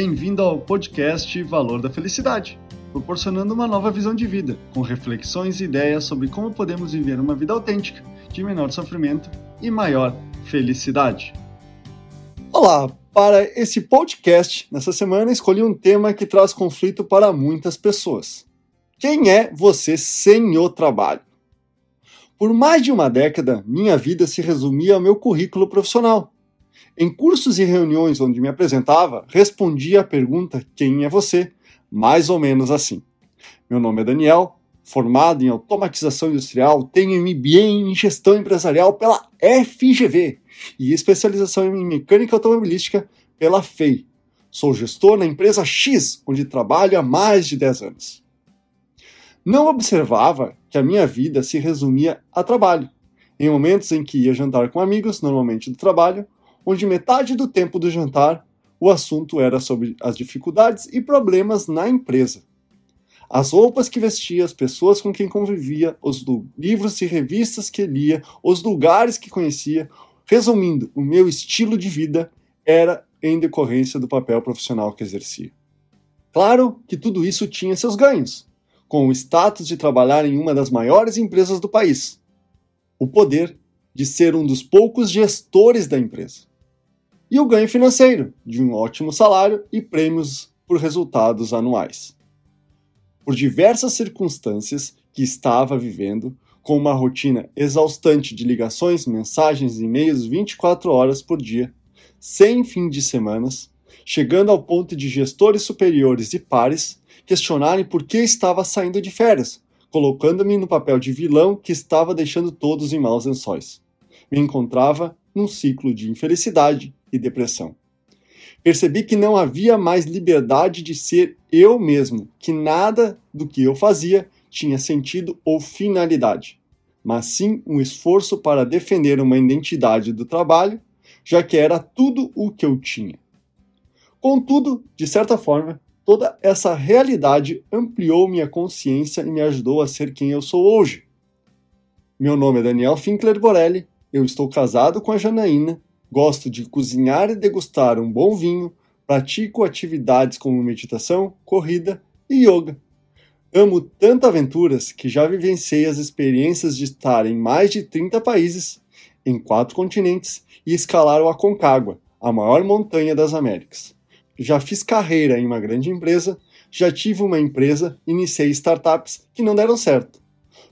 Bem-vindo ao podcast Valor da Felicidade, proporcionando uma nova visão de vida, com reflexões e ideias sobre como podemos viver uma vida autêntica, de menor sofrimento e maior felicidade. Olá! Para esse podcast, nessa semana, escolhi um tema que traz conflito para muitas pessoas. Quem é você sem o trabalho? Por mais de uma década, minha vida se resumia ao meu currículo profissional. Em cursos e reuniões onde me apresentava, respondia a pergunta: Quem é você? Mais ou menos assim. Meu nome é Daniel, formado em automatização industrial, tenho MBA em gestão empresarial pela FGV e especialização em mecânica automobilística pela FEI. Sou gestor na empresa X, onde trabalho há mais de 10 anos. Não observava que a minha vida se resumia a trabalho, em momentos em que ia jantar com amigos, normalmente do trabalho, onde metade do tempo do jantar o assunto era sobre as dificuldades e problemas na empresa. As roupas que vestia, as pessoas com quem convivia, os livros e revistas que lia, os lugares que conhecia, resumindo, o meu estilo de vida era em decorrência do papel profissional que exercia. Claro que tudo isso tinha seus ganhos com o status de trabalhar em uma das maiores empresas do país, o poder de ser um dos poucos gestores da empresa, e o ganho financeiro de um ótimo salário e prêmios por resultados anuais. Por diversas circunstâncias que estava vivendo, com uma rotina exaustante de ligações, mensagens e e-mails 24 horas por dia, sem fim de semanas, chegando ao ponto de gestores superiores e pares questionarem por que estava saindo de férias, colocando-me no papel de vilão que estava deixando todos em maus lençóis. Me encontrava num ciclo de infelicidade e depressão. Percebi que não havia mais liberdade de ser eu mesmo, que nada do que eu fazia tinha sentido ou finalidade, mas sim um esforço para defender uma identidade do trabalho, já que era tudo o que eu tinha. Contudo, de certa forma, Toda essa realidade ampliou minha consciência e me ajudou a ser quem eu sou hoje. Meu nome é Daniel Finkler Borelli, eu estou casado com a Janaína, gosto de cozinhar e degustar um bom vinho, pratico atividades como meditação, corrida e yoga. Amo tanto aventuras que já vivenciei as experiências de estar em mais de 30 países, em quatro continentes e escalar o Aconcagua, a maior montanha das Américas já fiz carreira em uma grande empresa, já tive uma empresa, iniciei startups que não deram certo.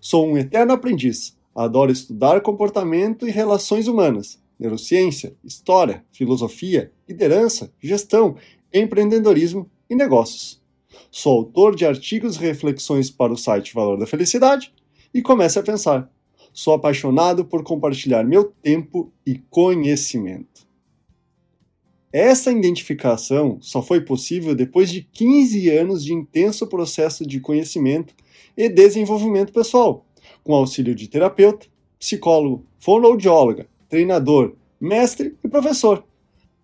Sou um eterno aprendiz, adoro estudar comportamento e relações humanas, neurociência, história, filosofia, liderança, gestão, empreendedorismo e negócios. Sou autor de artigos e reflexões para o site Valor da Felicidade e comece a pensar. Sou apaixonado por compartilhar meu tempo e conhecimento. Essa identificação só foi possível depois de 15 anos de intenso processo de conhecimento e desenvolvimento pessoal, com auxílio de terapeuta, psicólogo, fonoaudióloga, treinador, mestre e professor,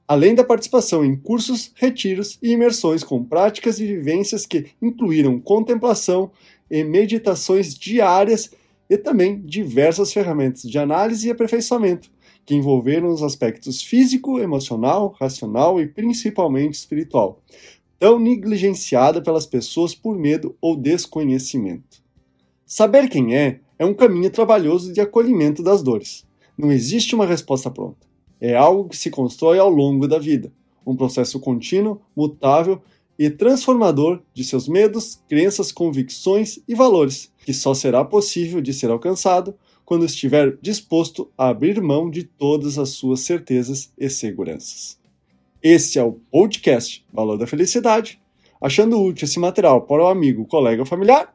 além da participação em cursos, retiros e imersões com práticas e vivências que incluíram contemplação e meditações diárias e também diversas ferramentas de análise e aperfeiçoamento que envolveram os aspectos físico, emocional, racional e principalmente espiritual, tão negligenciada pelas pessoas por medo ou desconhecimento. Saber quem é é um caminho trabalhoso de acolhimento das dores. Não existe uma resposta pronta. É algo que se constrói ao longo da vida, um processo contínuo, mutável e transformador de seus medos, crenças, convicções e valores, que só será possível de ser alcançado quando estiver disposto a abrir mão de todas as suas certezas e seguranças. Esse é o podcast Valor da Felicidade. Achando útil esse material para o amigo, colega ou familiar,